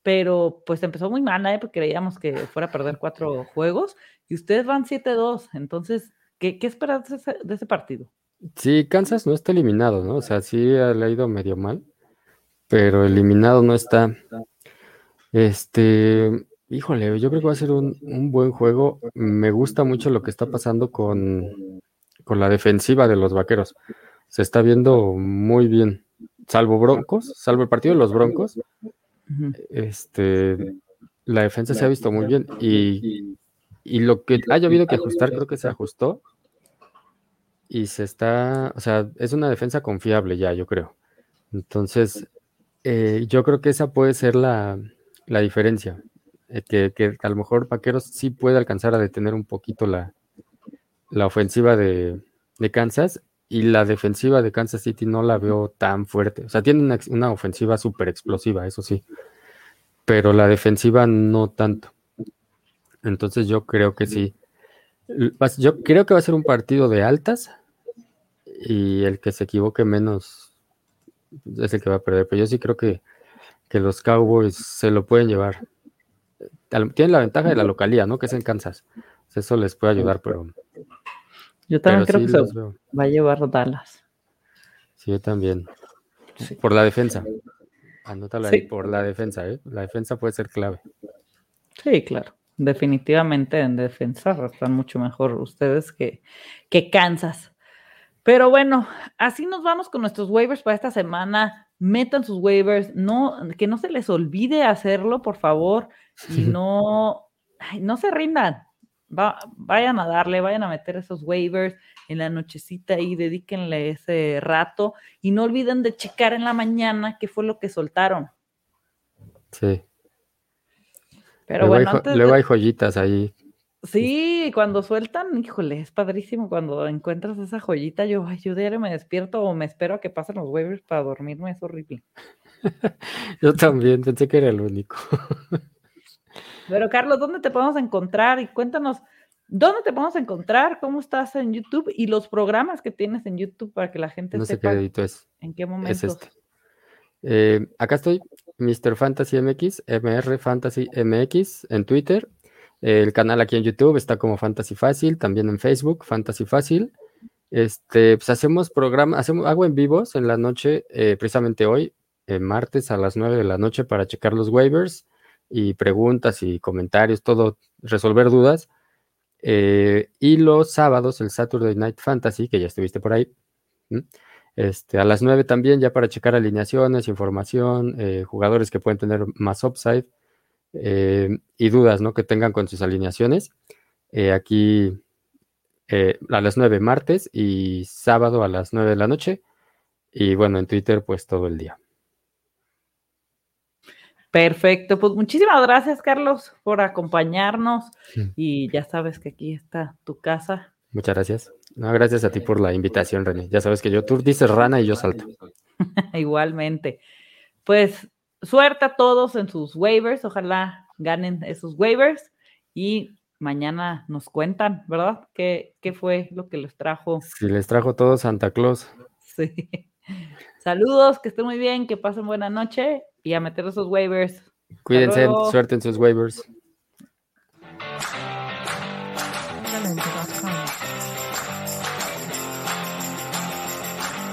pero pues empezó muy mal, ¿eh? porque creíamos que fuera a perder cuatro juegos y ustedes van 7-2. Entonces, ¿qué, esperas de ese, partido? Sí, Kansas no está eliminado, ¿no? O sea, sí le ha ido medio mal, pero eliminado no está. Este, híjole, yo creo que va a ser un, buen juego. Me gusta mucho lo que está pasando con, con la defensiva de los vaqueros. Se está viendo muy bien, salvo Broncos, salvo el partido de los Broncos este, la defensa se ha visto muy bien y, lo que haya habido que ajustar, creo que se ajustó y se está, o sea, es una defensa confiable ya, yo creo. Entonces, eh, yo creo que esa puede ser la, diferencia, eh, que, a lo mejor Paqueros sí puede alcanzar a detener un poquito la, la ofensiva de, de Kansas y la defensiva de Kansas City no la veo tan fuerte. O sea, tiene una, ofensiva súper explosiva, eso sí, pero la defensiva no tanto. Entonces yo creo que sí. Yo creo que va a ser un partido de altas y el que se equivoque menos es el que va a perder. Pero yo sí creo que, los Cowboys se lo pueden llevar. Tienen la ventaja de la localía, ¿no? Que es en Kansas. Eso les puede ayudar, pero yo también creo que se va a llevar Dallas. Sí, yo también. Por la defensa. Anótala ahí, por la defensa, ¿eh? La defensa puede ser clave. Sí, claro. Definitivamente en defensa están mucho mejor ustedes que, que Kansas. Pero bueno, así nos vamos con nuestros waivers para esta semana. Metan sus waivers, no, que no se les olvide hacerlo, por favor, y no, no se rindan vayan a darle, vayan a meter esos waivers en la nochecita y dedíquenle ese rato y no olviden de checar en la mañana qué fue lo que soltaron. Sí. Pero bueno, luego hay joyitas ahí. Sí, cuando sueltan, híjole, es padrísimo cuando encuentras esa joyita. Yo, ay, yo diario me despierto o me espero a que pasen los waivers para dormirme, es horrible. yo también, pensé que era el único. Pero Carlos, ¿dónde te podemos encontrar? Y cuéntanos, ¿dónde te podemos encontrar? ¿Cómo estás en YouTube? Y los programas que tienes en YouTube para que la gente no sepa sé qué es. en qué momento. este. Eh, acá estoy, Mr. Fantasy MX, MR Fantasy MX en Twitter. El canal aquí en YouTube está como Fantasy Fácil, también en Facebook, Fantasy Fácil. Este, pues hacemos programas, hacemos, hago en vivos en la noche, eh, precisamente hoy, martes a las 9 de la noche para checar los waivers y preguntas y comentarios, todo, resolver dudas. Eh, y los sábados, el Saturday Night Fantasy, que ya estuviste por ahí, Este, a las 9 también, ya para checar alineaciones, información, eh, jugadores que pueden tener más upside eh, y dudas ¿no? que tengan con sus alineaciones. Aquí a las 9 martes y sábado a las 9 de la noche. Y bueno, en Twitter pues todo el día. Perfecto, pues muchísimas gracias Carlos por acompañarnos y ya sabes que aquí está tu casa. Muchas gracias. No, gracias a ti por la invitación, René. Ya sabes que yo, tú dices rana y yo salto. Igualmente. Pues suerte a todos en sus waivers. Ojalá ganen esos waivers y mañana nos cuentan, ¿verdad? ¿Qué, qué fue lo que les trajo? Si les trajo todo Santa Claus. Sí. Saludos, que estén muy bien, que pasen buena noche y a meter esos waivers. Cuídense, suerte en sus waivers.